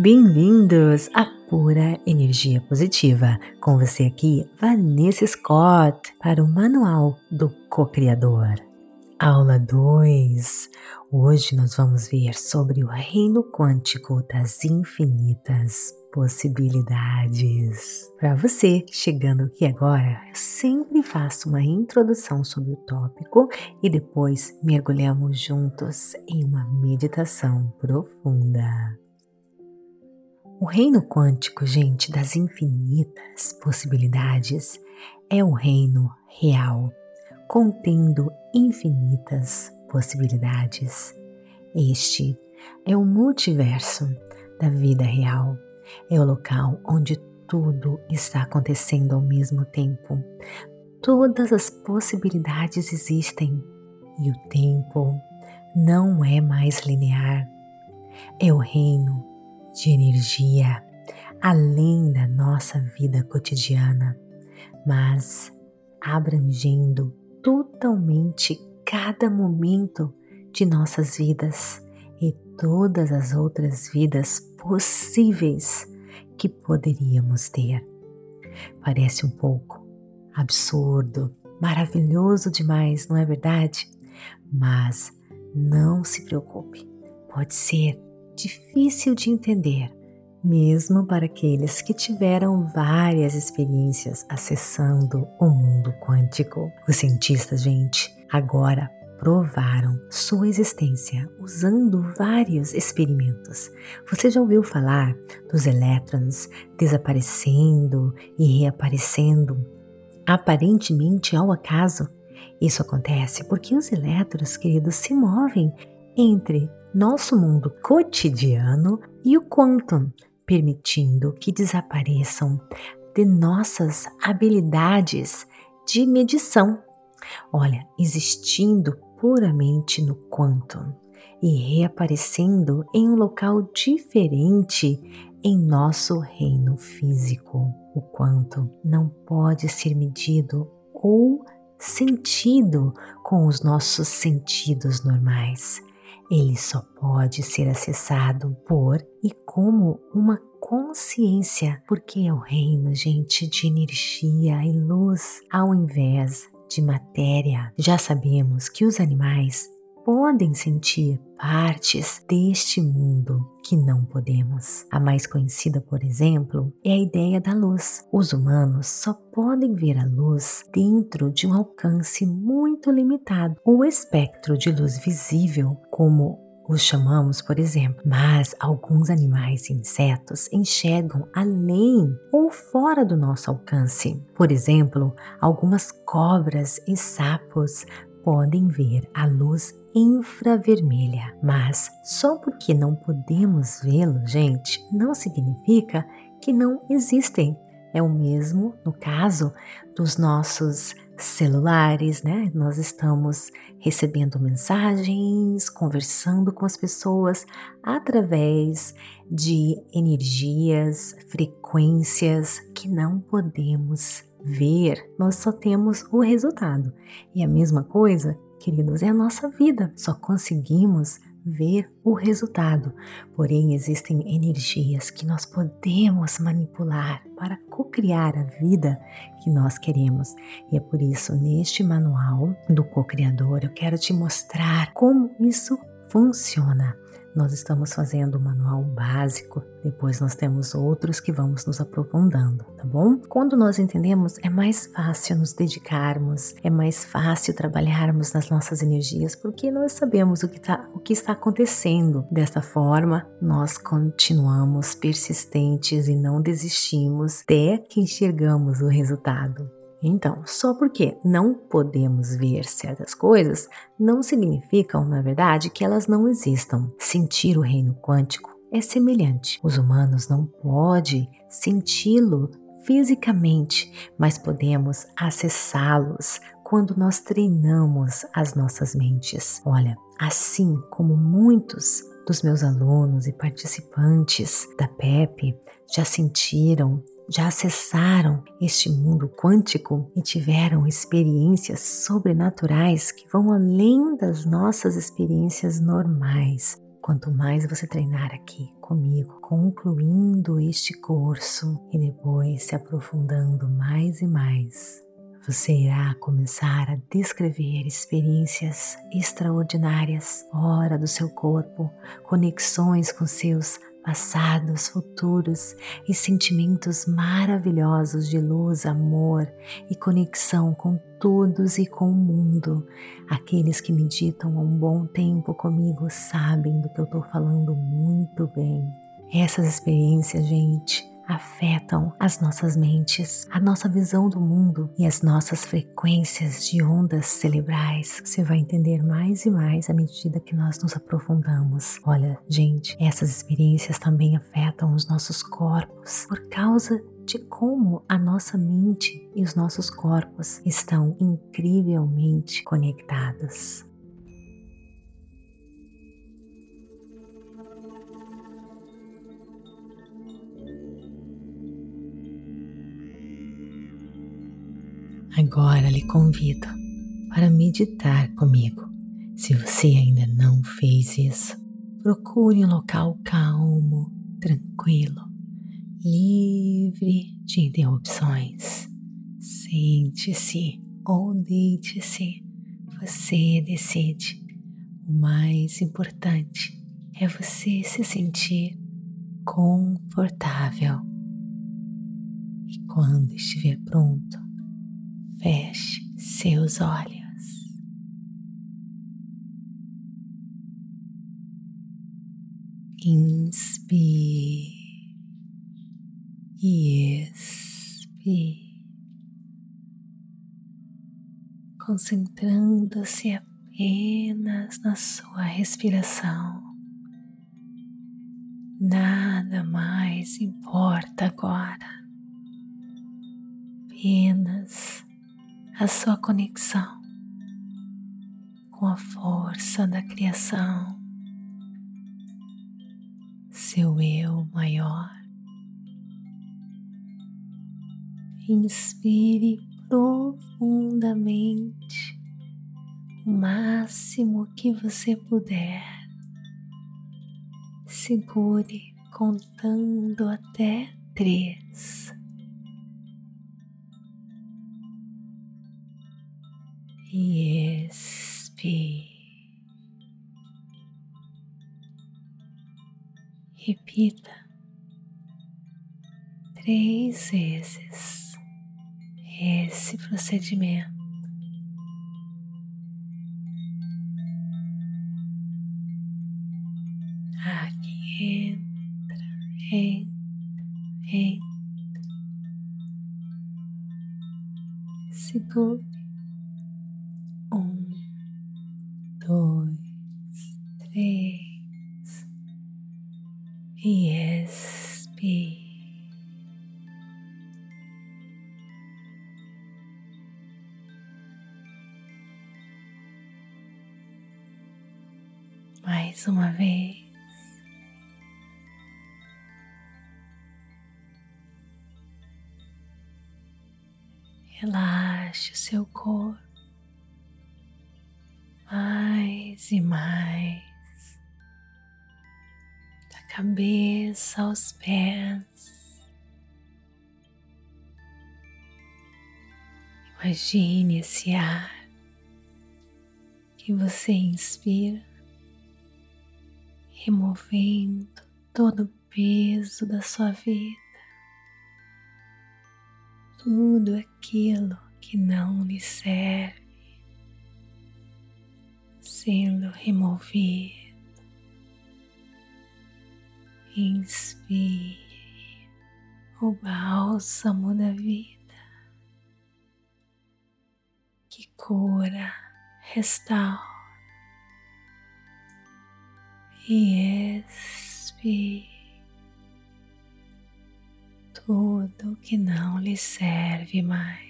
Bem-vindos à Pura Energia Positiva. Com você aqui, Vanessa Scott, para o Manual do Co-Criador. Aula 2. Hoje nós vamos ver sobre o reino quântico das infinitas possibilidades. Para você chegando aqui agora, eu sempre faço uma introdução sobre o tópico e depois mergulhamos juntos em uma meditação profunda. O reino quântico, gente, das infinitas possibilidades é o reino real, contendo infinitas possibilidades. Este é o multiverso da vida real é o local onde tudo está acontecendo ao mesmo tempo. Todas as possibilidades existem e o tempo não é mais linear. É o reino de energia além da nossa vida cotidiana, mas abrangendo totalmente cada momento de nossas vidas e todas as outras vidas possíveis que poderíamos ter. Parece um pouco absurdo, maravilhoso demais, não é verdade? Mas não se preocupe, pode ser difícil de entender, mesmo para aqueles que tiveram várias experiências acessando o mundo quântico. Os cientistas, gente, agora provaram sua existência usando vários experimentos. Você já ouviu falar dos elétrons desaparecendo e reaparecendo aparentemente ao acaso? Isso acontece porque os elétrons, queridos, se movem entre nosso mundo cotidiano e o quantum, permitindo que desapareçam de nossas habilidades de medição. Olha, existindo puramente no quantum e reaparecendo em um local diferente em nosso reino físico. O quantum não pode ser medido ou sentido com os nossos sentidos normais. Ele só pode ser acessado por e como uma consciência, porque é o reino, gente, de energia e luz, ao invés de matéria. Já sabemos que os animais podem sentir partes deste mundo que não podemos. A mais conhecida, por exemplo, é a ideia da luz. Os humanos só podem ver a luz dentro de um alcance muito limitado. O espectro de luz visível, como os chamamos, por exemplo, mas alguns animais e insetos enxergam além ou fora do nosso alcance. Por exemplo, algumas cobras e sapos podem ver a luz infravermelha, mas só porque não podemos vê-lo, gente, não significa que não existem. É o mesmo no caso dos nossos celulares, né? Nós estamos recebendo mensagens, conversando com as pessoas através de energias, frequências que não podemos ver, nós só temos o resultado. E a mesma coisa, queridos, é a nossa vida. Só conseguimos ver o resultado. Porém, existem energias que nós podemos manipular para co-criar a vida que nós queremos. E é por isso, neste manual do co-criador, eu quero te mostrar como isso funciona. Nós estamos fazendo o manual básico, depois nós temos outros que vamos nos aprofundando, tá bom? Quando nós entendemos, é mais fácil nos dedicarmos, é mais fácil trabalharmos nas nossas energias, porque nós sabemos o que, tá, o que está acontecendo. Desta forma, nós continuamos persistentes e não desistimos até que enxergamos o resultado. Então, só porque não podemos ver certas coisas, não significam, na verdade, que elas não existam. Sentir o reino quântico é semelhante. Os humanos não podem senti-lo fisicamente, mas podemos acessá-los quando nós treinamos as nossas mentes. Olha, assim como muitos dos meus alunos e participantes da PEP já sentiram já acessaram este mundo quântico e tiveram experiências sobrenaturais que vão além das nossas experiências normais. quanto mais você treinar aqui comigo, concluindo este curso e depois se aprofundando mais e mais, você irá começar a descrever experiências extraordinárias fora do seu corpo, conexões com seus passados, futuros e sentimentos maravilhosos de luz, amor e conexão com todos e com o mundo. Aqueles que meditam há um bom tempo comigo sabem do que eu estou falando muito bem. Essas experiências, gente, afetam as nossas mentes, a nossa visão do mundo e as nossas frequências de ondas cerebrais. Você vai entender mais e mais à medida que nós nos aprofundamos. Olha, gente, essas experiências também afetam os nossos corpos por causa de como a nossa mente e os nossos corpos estão incrivelmente conectados. Agora lhe convido para meditar comigo. Se você ainda não fez isso, procure um local calmo, tranquilo, livre de interrupções. Sente-se ou deite-se, você decide. O mais importante é você se sentir confortável. E quando estiver pronto, Feche seus olhos. Inspire e expire, concentrando-se apenas na sua respiração. Nada mais importa agora, apenas a sua conexão com a força da criação, seu eu maior. Inspire profundamente o máximo que você puder. Segure contando até três. E expire. Repita três vezes esse procedimento. Aqui entra, entra, entra. Segure mais e mais. Cabeça aos pés. Imagine esse ar que você inspira, removendo todo o peso da sua vida, tudo aquilo que não lhe serve, sendo removido. Inspire o bálsamo da vida. Que cura, restaura e expire tudo que não lhe serve mais.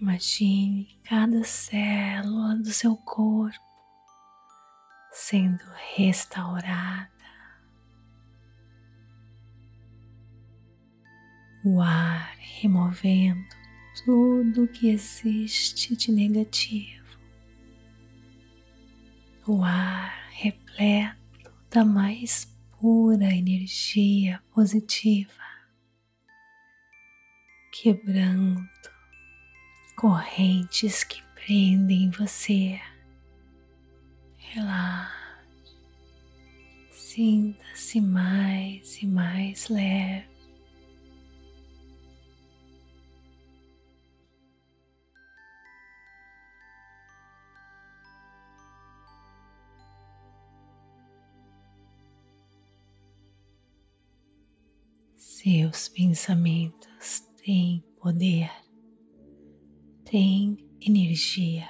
Imagine cada célula do seu corpo sendo restaurada. O ar removendo tudo que existe de negativo o ar repleto da mais pura energia positiva, quebrando correntes que prendem você. Relaxe, sinta-se mais e mais leve. Seus pensamentos têm poder, têm energia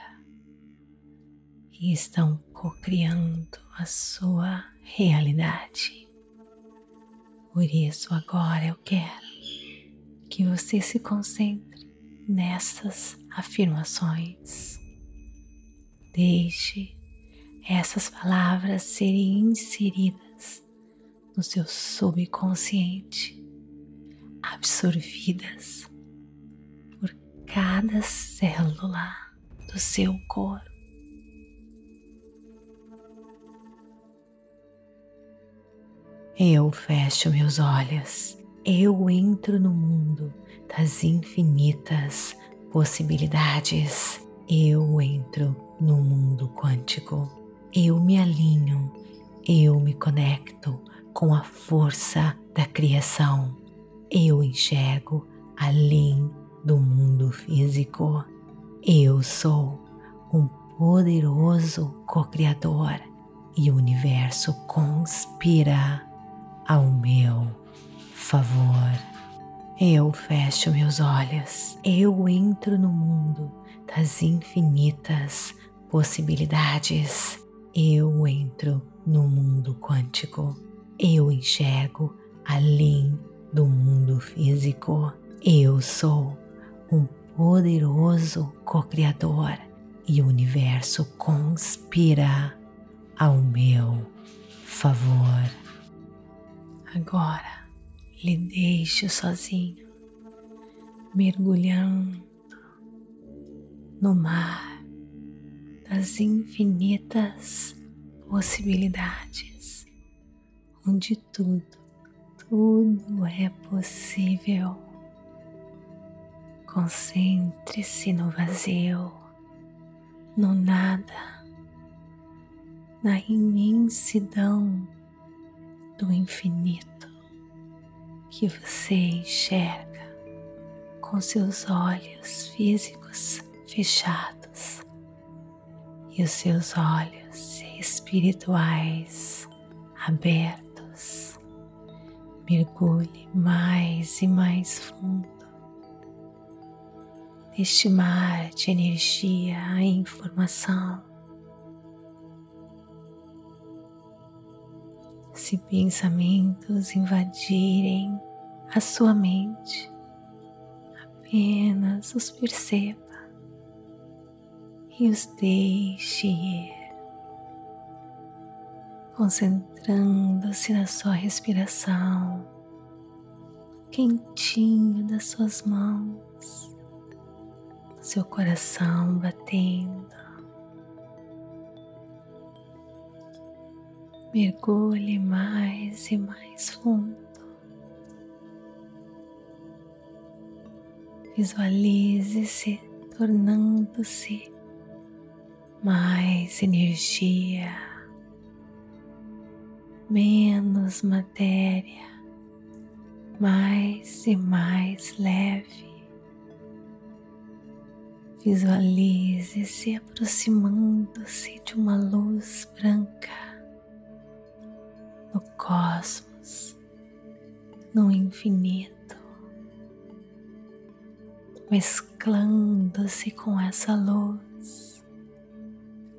e estão co-criando a sua realidade. Por isso, agora eu quero que você se concentre nessas afirmações. Deixe essas palavras serem inseridas no seu subconsciente absorvidas cada célula do seu corpo. Eu fecho meus olhos, eu entro no mundo das infinitas possibilidades. Eu entro no mundo quântico. Eu me alinho, eu me conecto com a força da criação eu enxergo além do mundo físico. Eu sou um poderoso co-criador e o universo conspira ao meu favor. Eu fecho meus olhos, eu entro no mundo das infinitas possibilidades. Eu entro no mundo quântico. Eu enxergo além do mundo físico. Eu sou um poderoso co-criador e o universo conspira ao meu favor. Agora lhe deixo sozinho, mergulhando no mar das infinitas possibilidades, onde tudo tudo é possível. Concentre-se no vazio, no nada, na imensidão do infinito que você enxerga com seus olhos físicos fechados e os seus olhos espirituais abertos. Mergulhe mais e mais fundo neste mar de energia e informação. Se pensamentos invadirem a sua mente, apenas os perceba e os deixe ir concentrando-se na sua respiração, quentinho das suas mãos, seu coração batendo. Mergulhe mais e mais fundo. Visualize-se tornando-se mais energia menos matéria, mais e mais leve. Visualize-se aproximando-se de uma luz branca no cosmos, no infinito, mesclando-se com essa luz,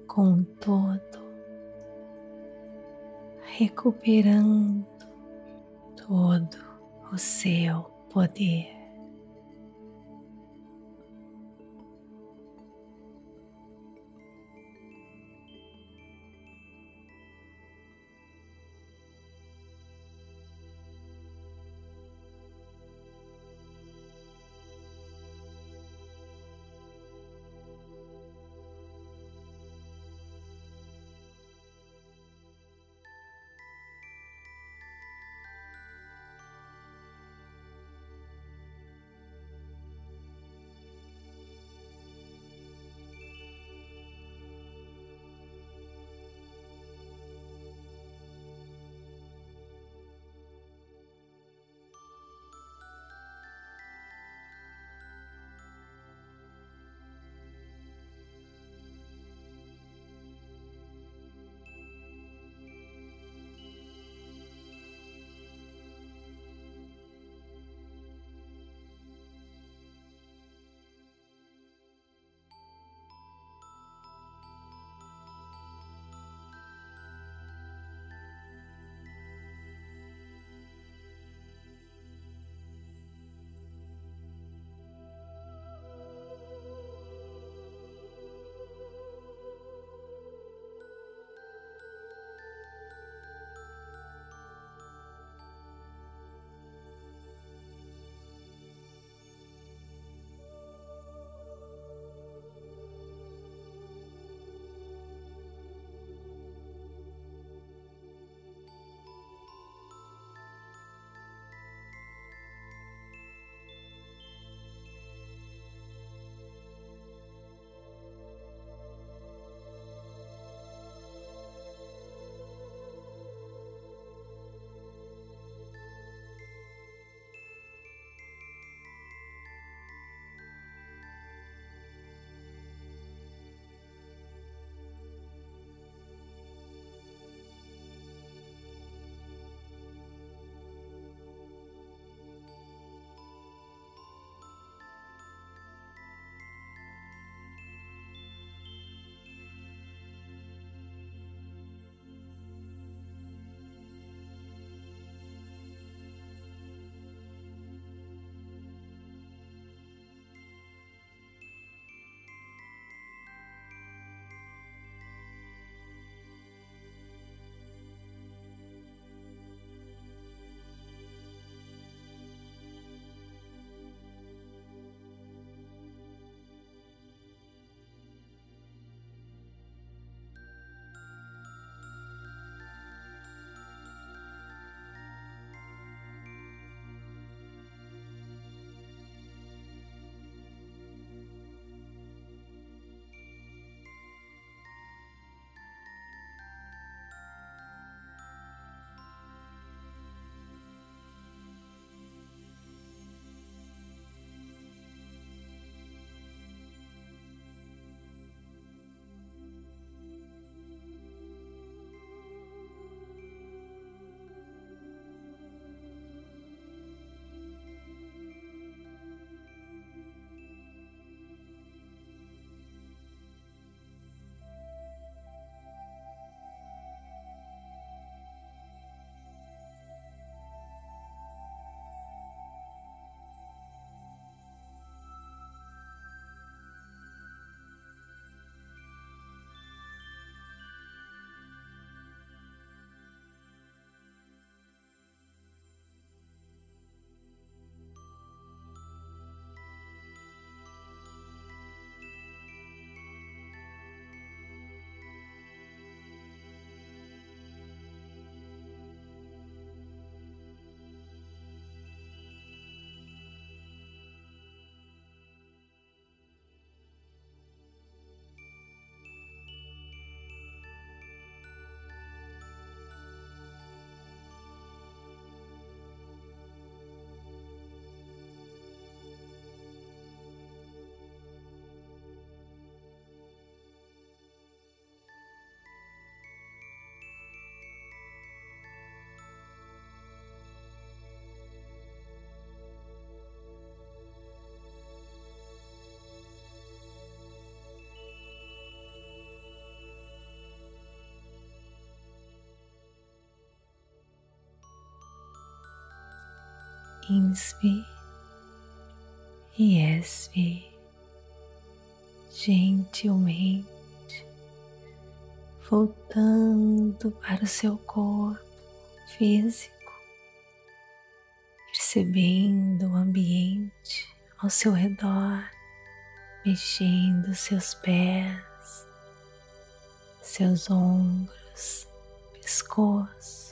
com todo recuperando todo o seu poder. Inspire e expire gentilmente, voltando para o seu corpo físico, percebendo o ambiente ao seu redor, mexendo seus pés, seus ombros, pescoço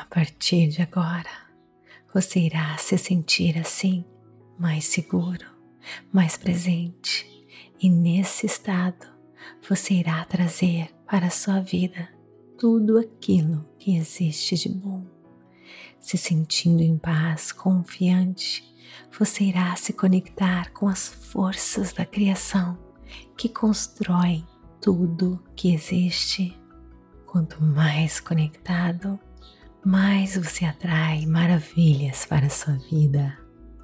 A partir de agora, você irá se sentir assim, mais seguro, mais presente, e nesse estado você irá trazer para a sua vida tudo aquilo que existe de bom. Se sentindo em paz, confiante, você irá se conectar com as forças da criação que constroem tudo que existe. Quanto mais conectado, mais você atrai maravilhas para a sua vida.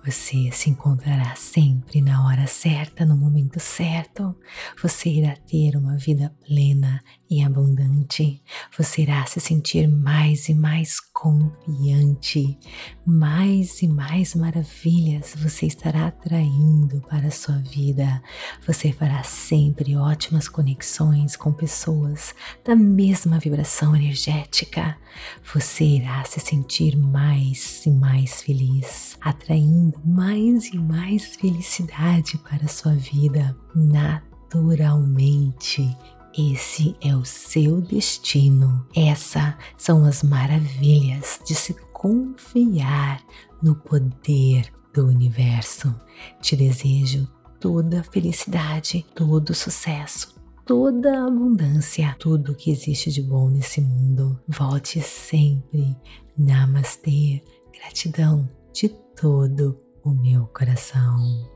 Você se encontrará sempre na hora certa, no momento certo. Você irá ter uma vida plena e abundante. Você irá se sentir mais e mais confiante. Mais e mais maravilhas você estará atraindo para a sua vida. Você fará sempre ótimas conexões com pessoas da mesma vibração energética. Você irá se sentir mais e mais feliz, atraindo mais e mais felicidade para a sua vida naturalmente. Esse é o seu destino. Essas são as maravilhas de se confiar no poder do universo. Te desejo toda felicidade, todo o sucesso, toda abundância, tudo que existe de bom nesse mundo. Volte sempre. Namastê. Gratidão de todo o meu coração.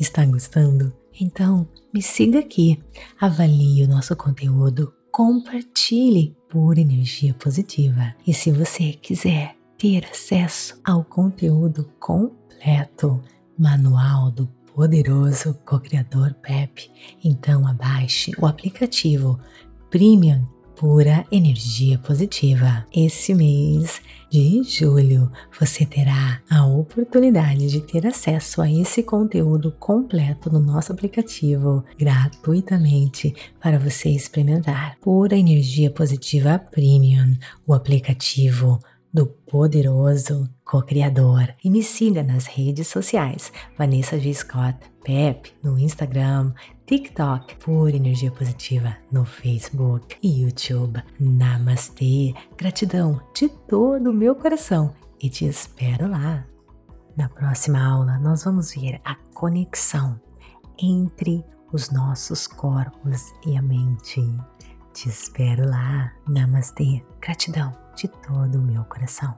Está gostando? Então me siga aqui, avalie o nosso conteúdo, compartilhe por energia positiva. E se você quiser ter acesso ao conteúdo completo, manual do poderoso co-criador Pep, então abaixe o aplicativo Premium pura energia positiva. Esse mês de julho você terá a oportunidade de ter acesso a esse conteúdo completo no nosso aplicativo gratuitamente para você experimentar. Pura energia positiva premium, o aplicativo do poderoso co-criador. E me siga nas redes sociais, Vanessa G. Scott, Pep, no Instagram, TikTok, por Energia Positiva, no Facebook e YouTube. Namastê, gratidão de todo o meu coração e te espero lá. Na próxima aula, nós vamos ver a conexão entre os nossos corpos e a mente. Te espero lá. Namastê, gratidão de todo o meu coração.